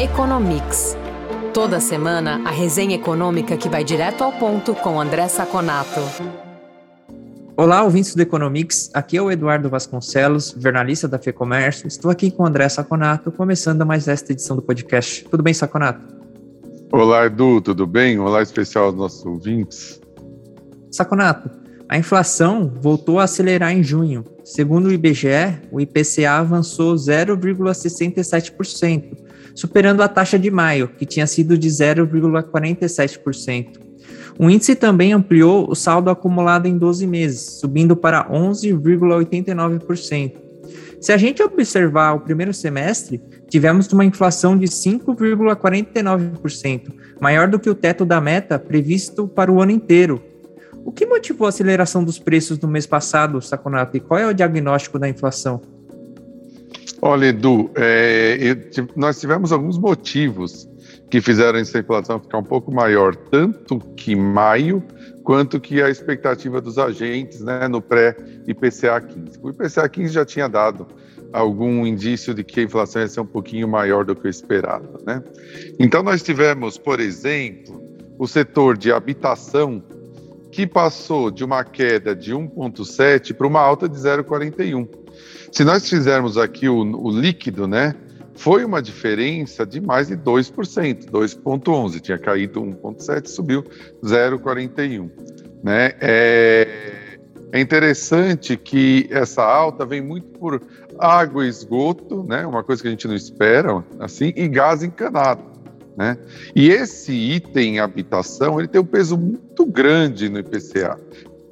Economics. Toda semana, a resenha econômica que vai direto ao ponto com André Saconato. Olá, ouvintes do Economics. Aqui é o Eduardo Vasconcelos, jornalista da FEComércio. Estou aqui com o André Saconato, começando mais esta edição do podcast. Tudo bem, Saconato? Olá, Edu, tudo bem? Olá especial aos nossos ouvintes. Saconato, a inflação voltou a acelerar em junho. Segundo o IBGE, o IPCA avançou 0,67%, superando a taxa de maio, que tinha sido de 0,47%. O índice também ampliou o saldo acumulado em 12 meses, subindo para 11,89%. Se a gente observar o primeiro semestre, tivemos uma inflação de 5,49%, maior do que o teto da meta previsto para o ano inteiro, o que motivou a aceleração dos preços no mês passado, Saconato, e qual é o diagnóstico da inflação? Olha, Edu, é, nós tivemos alguns motivos que fizeram essa inflação ficar um pouco maior, tanto que maio, quanto que a expectativa dos agentes né, no pré-IPCA 15. O IPCA 15 já tinha dado algum indício de que a inflação ia ser um pouquinho maior do que o esperado. Né? Então, nós tivemos, por exemplo, o setor de habitação que passou de uma queda de 1,7 para uma alta de 0,41. Se nós fizermos aqui o, o, líquido, né, foi uma diferença de mais de 2%, 2,11. Tinha caído 1,7, subiu 0,41. Né? É, é interessante que essa alta vem muito por água e esgoto, né, uma coisa que a gente não espera, assim, e gás encanado. Né? E esse item habitação ele tem um peso muito grande no IPCA,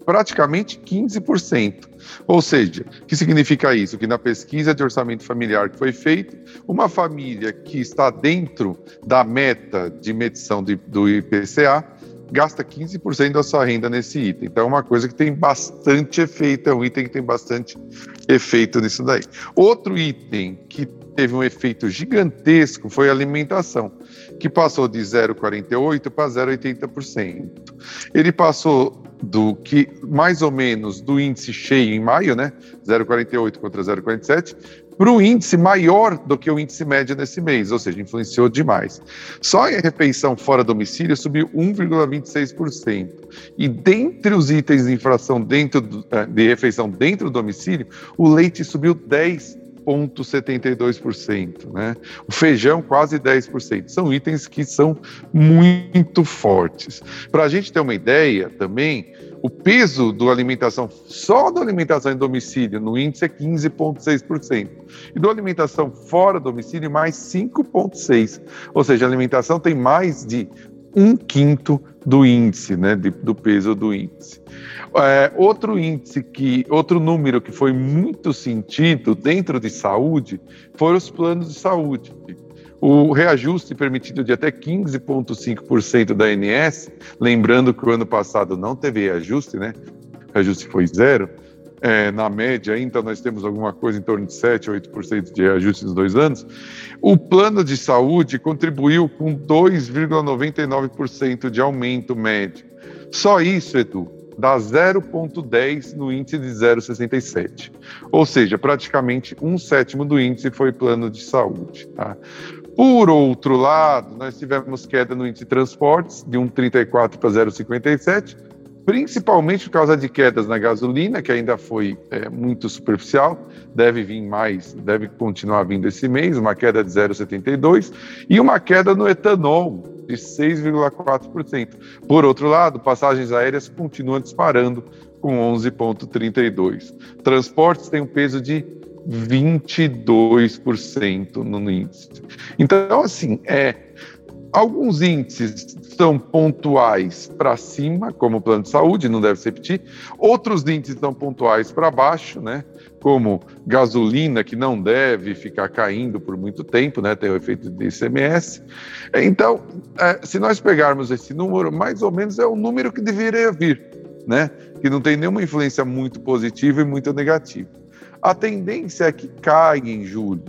praticamente 15%. Ou seja, o que significa isso? Que na pesquisa de orçamento familiar que foi feita, uma família que está dentro da meta de medição do IPCA gasta 15% da sua renda nesse item. Então é uma coisa que tem bastante efeito, é um item que tem bastante efeito nisso daí. Outro item que teve um efeito gigantesco foi a alimentação que passou de 0,48 para 0,80%. Ele passou do que mais ou menos do índice cheio em maio, né, 0,48 contra 0,47, para o índice maior do que o índice médio nesse mês, ou seja, influenciou demais. Só a refeição fora domicílio subiu 1,26%. E dentre os itens de inflação dentro do, eh, de refeição dentro do domicílio, o leite subiu 10 0,72%, né? O feijão quase 10%. São itens que são muito fortes. Para a gente ter uma ideia também, o peso do alimentação, só da alimentação em domicílio no índice é 15,6%. E do alimentação fora do domicílio, mais 5,6%. Ou seja, a alimentação tem mais de um quinto do índice, né, de, do peso do índice. É, outro índice que, outro número que foi muito sentido dentro de saúde foram os planos de saúde. O reajuste permitido de até 15,5% da ANS, lembrando que o ano passado não teve reajuste, né? O reajuste foi zero. É, na média, então nós temos alguma coisa em torno de 7 a 8% de reajuste nos dois anos. O plano de saúde contribuiu com 2,99% de aumento médio. Só isso, Edu, dá 0,10 no índice de 0,67. Ou seja, praticamente um sétimo do índice foi plano de saúde. Tá? Por outro lado, nós tivemos queda no índice de transportes, de 1,34 para 0,57, principalmente por causa de quedas na gasolina, que ainda foi é, muito superficial, deve vir mais, deve continuar vindo esse mês, uma queda de 0,72, e uma queda no etanol, de 6,4%. Por outro lado, passagens aéreas continuam disparando com 11,32%. Transportes têm um peso de 22% no índice. Então, assim, é, alguns índices são pontuais para cima, como o plano de saúde, não deve se repetir. Outros índices são pontuais para baixo, né? como gasolina, que não deve ficar caindo por muito tempo, né, tem o efeito de ICMS. Então, é, se nós pegarmos esse número, mais ou menos é o número que deveria vir, né, que não tem nenhuma influência muito positiva e muito negativa. A tendência é que caia em julho,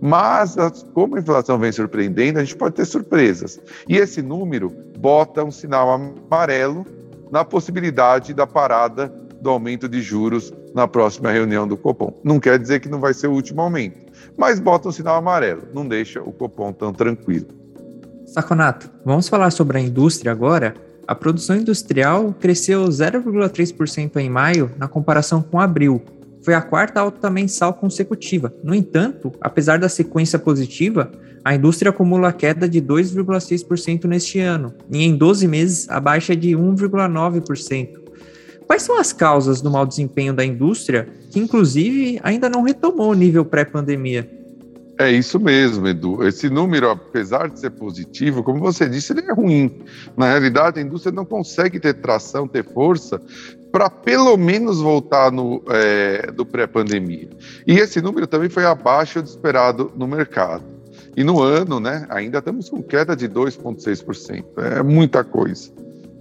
mas como a inflação vem surpreendendo, a gente pode ter surpresas. E esse número bota um sinal amarelo na possibilidade da parada do aumento de juros na próxima reunião do Copom. Não quer dizer que não vai ser o último aumento, mas bota um sinal amarelo, não deixa o Copom tão tranquilo. Saconato, vamos falar sobre a indústria agora? A produção industrial cresceu 0,3% em maio na comparação com abril. Foi a quarta alta mensal consecutiva. No entanto, apesar da sequência positiva, a indústria acumula queda de 2,6% neste ano, e em 12 meses a baixa é de 1,9%. Quais são as causas do mau desempenho da indústria, que inclusive ainda não retomou o nível pré-pandemia? É isso mesmo, Edu. Esse número, apesar de ser positivo, como você disse, ele é ruim. Na realidade, a indústria não consegue ter tração, ter força para pelo menos voltar no, é, do pré-pandemia. E esse número também foi abaixo do esperado no mercado. E no ano, né, ainda estamos com queda de 2,6%. É muita coisa.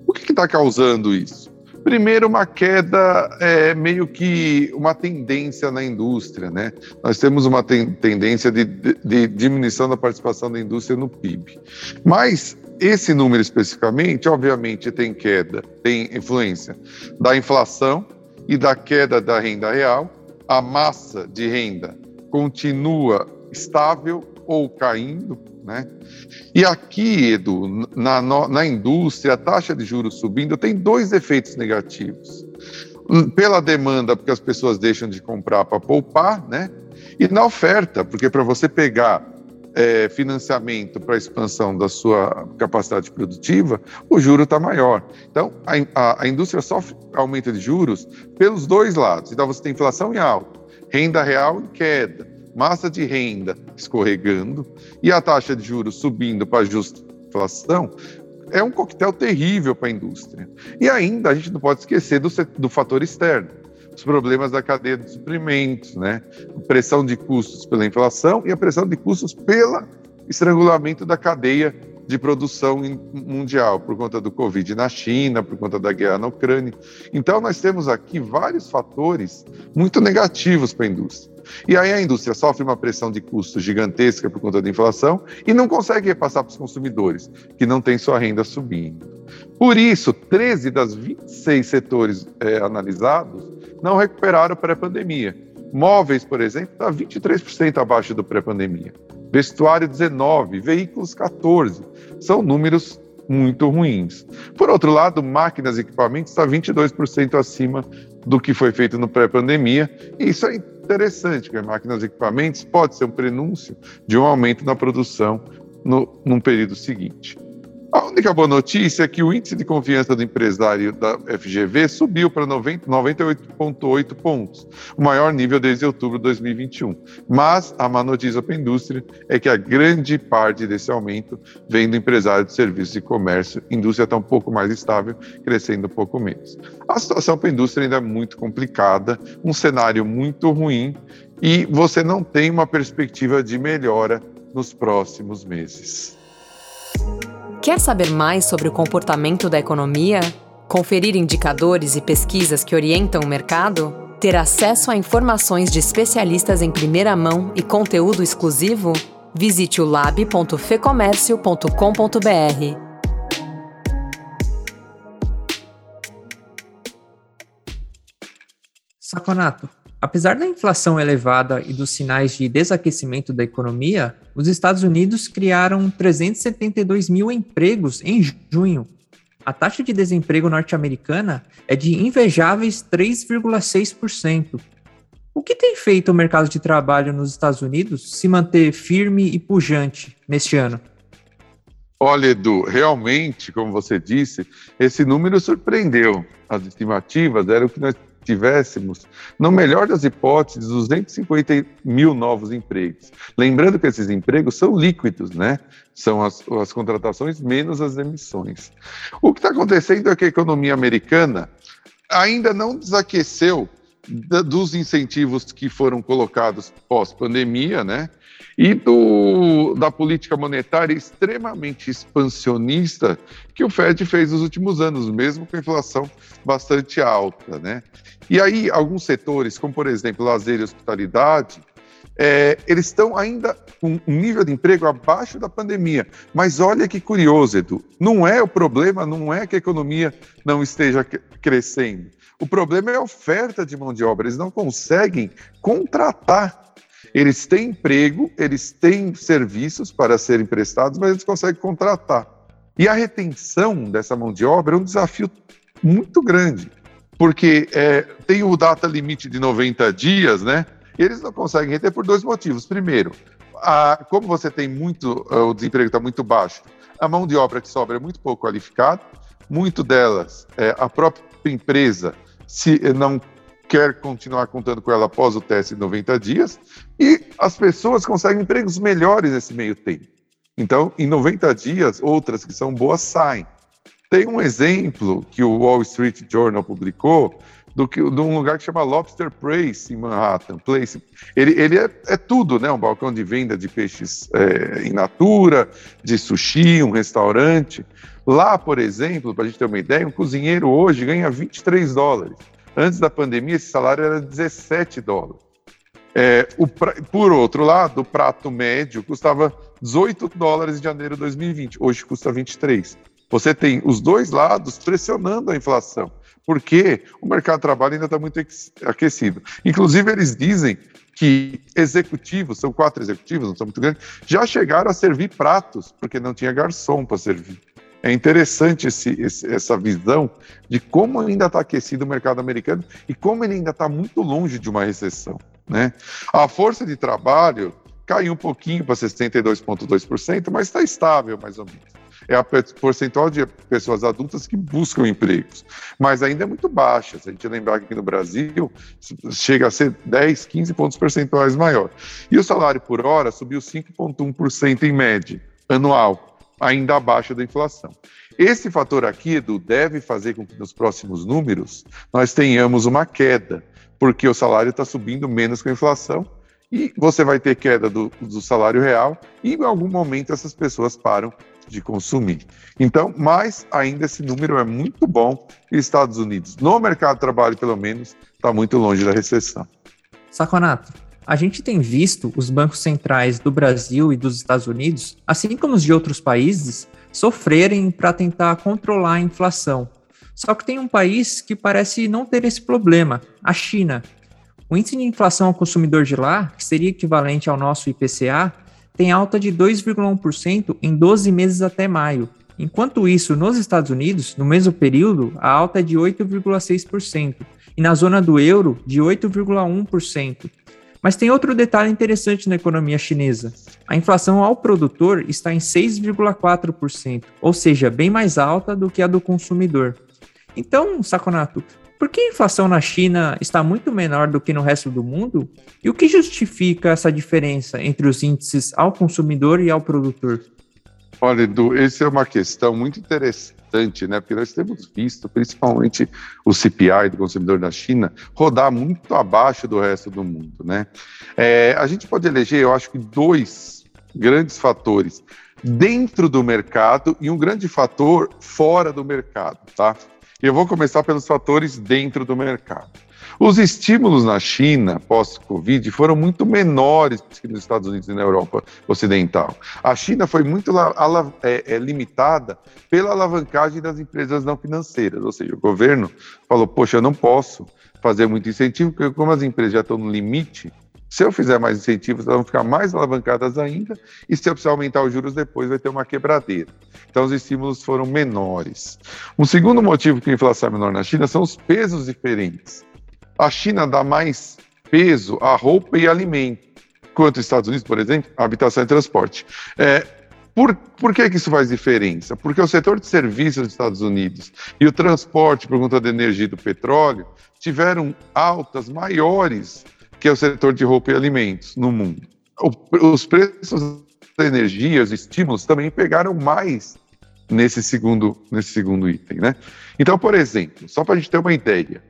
O que está causando isso? Primeiro, uma queda é, meio que uma tendência na indústria, né? Nós temos uma ten tendência de, de, de, diminuição da participação da indústria no PIB. Mas esse número especificamente, obviamente, tem queda, tem influência da inflação e da queda da renda real. A massa de renda continua estável ou caindo, né? E aqui, Edu, na, na indústria, a taxa de juros subindo tem dois efeitos negativos. Pela demanda, porque as pessoas deixam de comprar para poupar, né? E na oferta, porque para você pegar é, financiamento para expansão da sua capacidade produtiva, o juro está maior. Então, a, a, a, indústria sofre aumento de juros pelos dois lados. Então, você tem inflação em alta, renda real em queda massa de renda escorregando e a taxa de juros subindo para justa inflação, é um coquetel terrível para a indústria. E ainda a gente não pode esquecer do, do fator externo, os problemas da cadeia de suprimentos, né? pressão de custos pela inflação e a pressão de custos pelo estrangulamento da cadeia de produção mundial, por conta do Covid na China, por conta da guerra na Ucrânia. Então, nós temos aqui vários fatores muito negativos para a indústria. E aí a indústria sofre uma pressão de custos gigantesca por conta da inflação e não consegue repassar para os consumidores, que não têm sua renda subindo. Por isso, 13 das 26 setores é, analisados não recuperaram pré-pandemia. Móveis, por exemplo, está 23% abaixo do pré-pandemia vestuário 19, veículos 14. São números muito ruins. Por outro lado, máquinas e equipamentos está 22% acima do que foi feito no pré-pandemia, e isso é interessante, porque máquinas e equipamentos pode ser um prenúncio de um aumento na produção no, num período seguinte. A única boa notícia é que o índice de confiança do empresário da FGV subiu para 98,8 pontos, o maior nível desde outubro de 2021. Mas a má notícia para a indústria é que a grande parte desse aumento vem do empresário de serviços e comércio. A indústria está um pouco mais estável, crescendo um pouco menos. A situação para a indústria ainda é muito complicada, um cenário muito ruim e você não tem uma perspectiva de melhora nos próximos meses. Quer saber mais sobre o comportamento da economia? Conferir indicadores e pesquisas que orientam o mercado? Ter acesso a informações de especialistas em primeira mão e conteúdo exclusivo? Visite o lab.fecomércio.com.br. Saconato, Apesar da inflação elevada e dos sinais de desaquecimento da economia, os Estados Unidos criaram 372 mil empregos em junho. A taxa de desemprego norte-americana é de invejáveis 3,6%. O que tem feito o mercado de trabalho nos Estados Unidos se manter firme e pujante neste ano? Olha, Edu, realmente, como você disse, esse número surpreendeu. As estimativas eram que nós tivéssemos, no melhor das hipóteses, 250 mil novos empregos. Lembrando que esses empregos são líquidos, né? São as, as contratações menos as emissões. O que está acontecendo é que a economia americana ainda não desaqueceu dos incentivos que foram colocados pós-pandemia, né? E do, da política monetária extremamente expansionista que o Fed fez nos últimos anos, mesmo com inflação bastante alta, né? E aí, alguns setores, como por exemplo, lazer e hospitalidade, é, eles estão ainda com um nível de emprego abaixo da pandemia. Mas olha que curioso, Edu. Não é o problema, não é que a economia não esteja crescendo. O problema é a oferta de mão de obra. Eles não conseguem contratar. Eles têm emprego, eles têm serviços para serem prestados, mas eles conseguem contratar. E a retenção dessa mão de obra é um desafio muito grande, porque é, tem o data limite de 90 dias, né? Eles não conseguem reter por dois motivos. Primeiro, a, como você tem muito, o desemprego está muito baixo, a mão de obra que sobra é muito pouco qualificada, muito delas, é, a própria empresa, se não quer continuar contando com ela após o teste de 90 dias, e as pessoas conseguem empregos melhores nesse meio tempo. Então, em 90 dias, outras que são boas saem. Tem um exemplo que o Wall Street Journal publicou do que, de um lugar que chama Lobster Place, em Manhattan. Place. Ele, ele é, é tudo, né? Um balcão de venda de peixes é, in natura, de sushi, um restaurante. Lá, por exemplo, para a gente ter uma ideia, um cozinheiro hoje ganha 23 dólares. Antes da pandemia, esse salário era 17 dólares. É, o, por outro lado, o prato médio custava 18 dólares em janeiro de 2020, hoje custa 23. Você tem os dois lados pressionando a inflação, porque o mercado de trabalho ainda está muito aquecido. Inclusive, eles dizem que executivos, são quatro executivos, não são muito grandes, já chegaram a servir pratos, porque não tinha garçom para servir. É interessante esse, esse, essa visão de como ainda está aquecido o mercado americano e como ele ainda está muito longe de uma recessão. Né? A força de trabalho caiu um pouquinho para 62,2%, mas está estável mais ou menos. É a percentual de pessoas adultas que buscam empregos, mas ainda é muito baixa. Se a gente lembrar que aqui no Brasil chega a ser 10, 15 pontos percentuais maior. E o salário por hora subiu 5,1% em média anual ainda abaixo da inflação. Esse fator aqui, Edu, deve fazer com que nos próximos números nós tenhamos uma queda, porque o salário está subindo menos que a inflação e você vai ter queda do, do, salário real e em algum momento essas pessoas param de consumir. Então, mas ainda esse número é muito bom e Estados Unidos, no mercado de trabalho pelo menos, está muito longe da recessão. Saconato, a gente tem visto os bancos centrais do Brasil e dos Estados Unidos, assim como os de outros países, sofrerem para tentar controlar a inflação. Só que tem um país que parece não ter esse problema, a China. O índice de inflação ao consumidor de lá, que seria equivalente ao nosso IPCA, tem alta de 2,1% em 12 meses até maio. Enquanto isso, nos Estados Unidos, no mesmo período, a alta é de 8,6% e na zona do euro, de 8,1%. Mas tem outro detalhe interessante na economia chinesa. A inflação ao produtor está em 6,4%, ou seja, bem mais alta do que a do consumidor. Então, Saconato, por que a inflação na China está muito menor do que no resto do mundo? E o que justifica essa diferença entre os índices ao consumidor e ao produtor? Olha, Edu, essa é uma questão muito interessante bastante, né? Porque nós temos visto, principalmente o CPI do consumidor da China, rodar muito abaixo do resto do mundo, né? É, a gente pode eleger, eu acho que dois grandes fatores dentro do mercado e um grande fator fora do mercado, tá? Eu vou começar pelos fatores dentro do mercado. Os estímulos na China pós-Covid foram muito menores que nos Estados Unidos e na Europa Ocidental. A China foi muito é, é, limitada pela alavancagem das empresas não financeiras, ou seja, o governo falou: poxa, eu não posso fazer muito incentivo, porque como as empresas já estão no limite, se eu fizer mais incentivos, elas vão ficar mais alavancadas ainda, e se eu precisar aumentar os juros depois, vai ter uma quebradeira. Então, os estímulos foram menores. Um segundo motivo que a inflação é menor na China são os pesos diferentes. A China dá mais peso a roupa e alimento, quanto os Estados Unidos, por exemplo, habitação e transporte. É, por, por que, que isso faz diferença? Porque o setor de serviços dos Estados Unidos e o transporte, por conta da energia e do petróleo, tiveram altas maiores que o setor de roupa e alimentos no mundo. Os preços da energia, os estímulos também pegaram mais nesse segundo, nesse segundo item, né? Então, por exemplo, só para a gente ter uma ideia,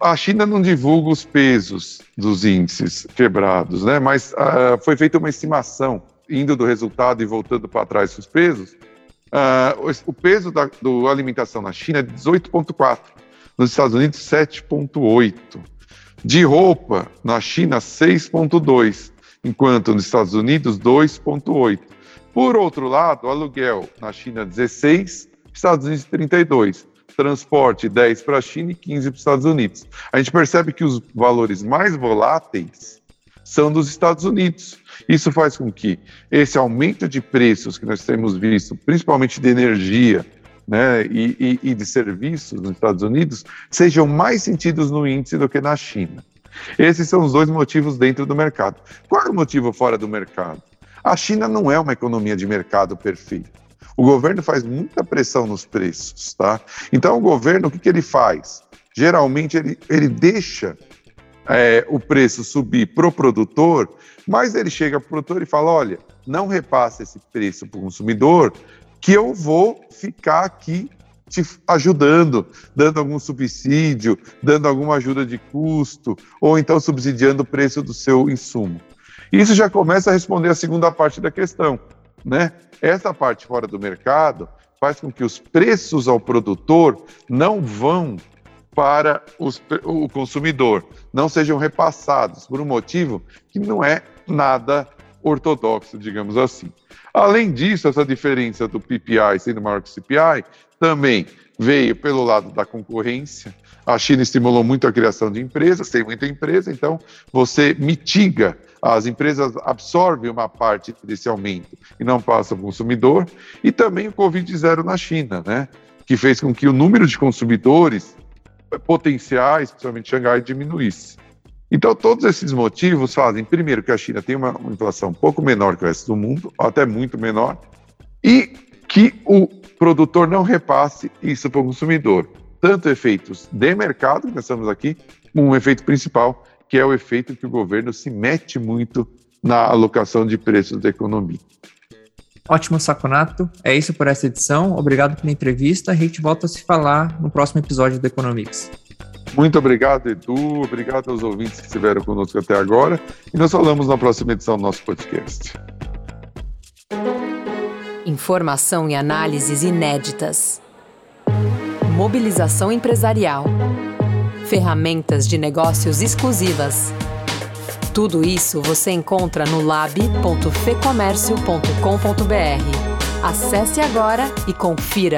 a China não divulga os pesos dos índices quebrados, né? mas uh, foi feita uma estimação, indo do resultado e voltando para trás os pesos. Uh, o, o, peso da do alimentação na China é 18,4, nos Estados Unidos 7,8. De roupa, na China 6,2, enquanto nos Estados Unidos 2,8. Por outro lado, aluguel na China 16, Estados Unidos 32 transporte 10 para a China e 15 para os Estados Unidos. A gente percebe que os valores mais voláteis são dos Estados Unidos. Isso faz com que esse aumento de preços que nós temos visto, principalmente de energia, né, e, e, e de serviços nos Estados Unidos, sejam mais sentidos no índice do que na China. Esses são os dois motivos dentro do mercado. Qual é o motivo fora do mercado? A China não é uma economia de mercado perfeita. O governo faz muita pressão nos preços, tá? Então, o governo, o que, que ele faz? Geralmente, ele, ele deixa é, o preço subir para o produtor, mas ele chega para o produtor e fala: olha, não repassa esse preço para o consumidor, que eu vou ficar aqui te ajudando, dando algum subsídio, dando alguma ajuda de custo, ou então subsidiando o preço do seu insumo. Isso já começa a responder a segunda parte da questão, né? Essa parte fora do mercado faz com que os preços ao produtor não vão para os, o consumidor, não sejam repassados por um motivo que não é nada ortodoxo, digamos assim. Além disso, essa diferença do PPI sendo maior que o CPI também veio pelo lado da concorrência. A China estimulou muito a criação de empresas, tem muita empresa, então você mitiga, as empresas absorvem uma parte desse aumento e não passa para o consumidor. E também o Covid-0 na China, né? que fez com que o número de consumidores potenciais, principalmente Xangai, diminuísse. Então, todos esses motivos fazem, primeiro, que a China tem uma inflação um pouco menor que o resto do mundo, até muito menor, e que o produtor não repasse isso para o consumidor. Tanto efeitos de mercado, que nós estamos aqui, um efeito principal, que é o efeito que o governo se mete muito na alocação de preços da economia. Ótimo, Saconato. É isso por essa edição. Obrigado pela entrevista. A gente volta a se falar no próximo episódio do Economics. Muito obrigado, Edu. Obrigado aos ouvintes que estiveram conosco até agora. E nós falamos na próxima edição do nosso podcast. Informação e análises inéditas. Mobilização empresarial. Ferramentas de negócios exclusivas. Tudo isso você encontra no lab.fecomércio.com.br. Acesse agora e confira.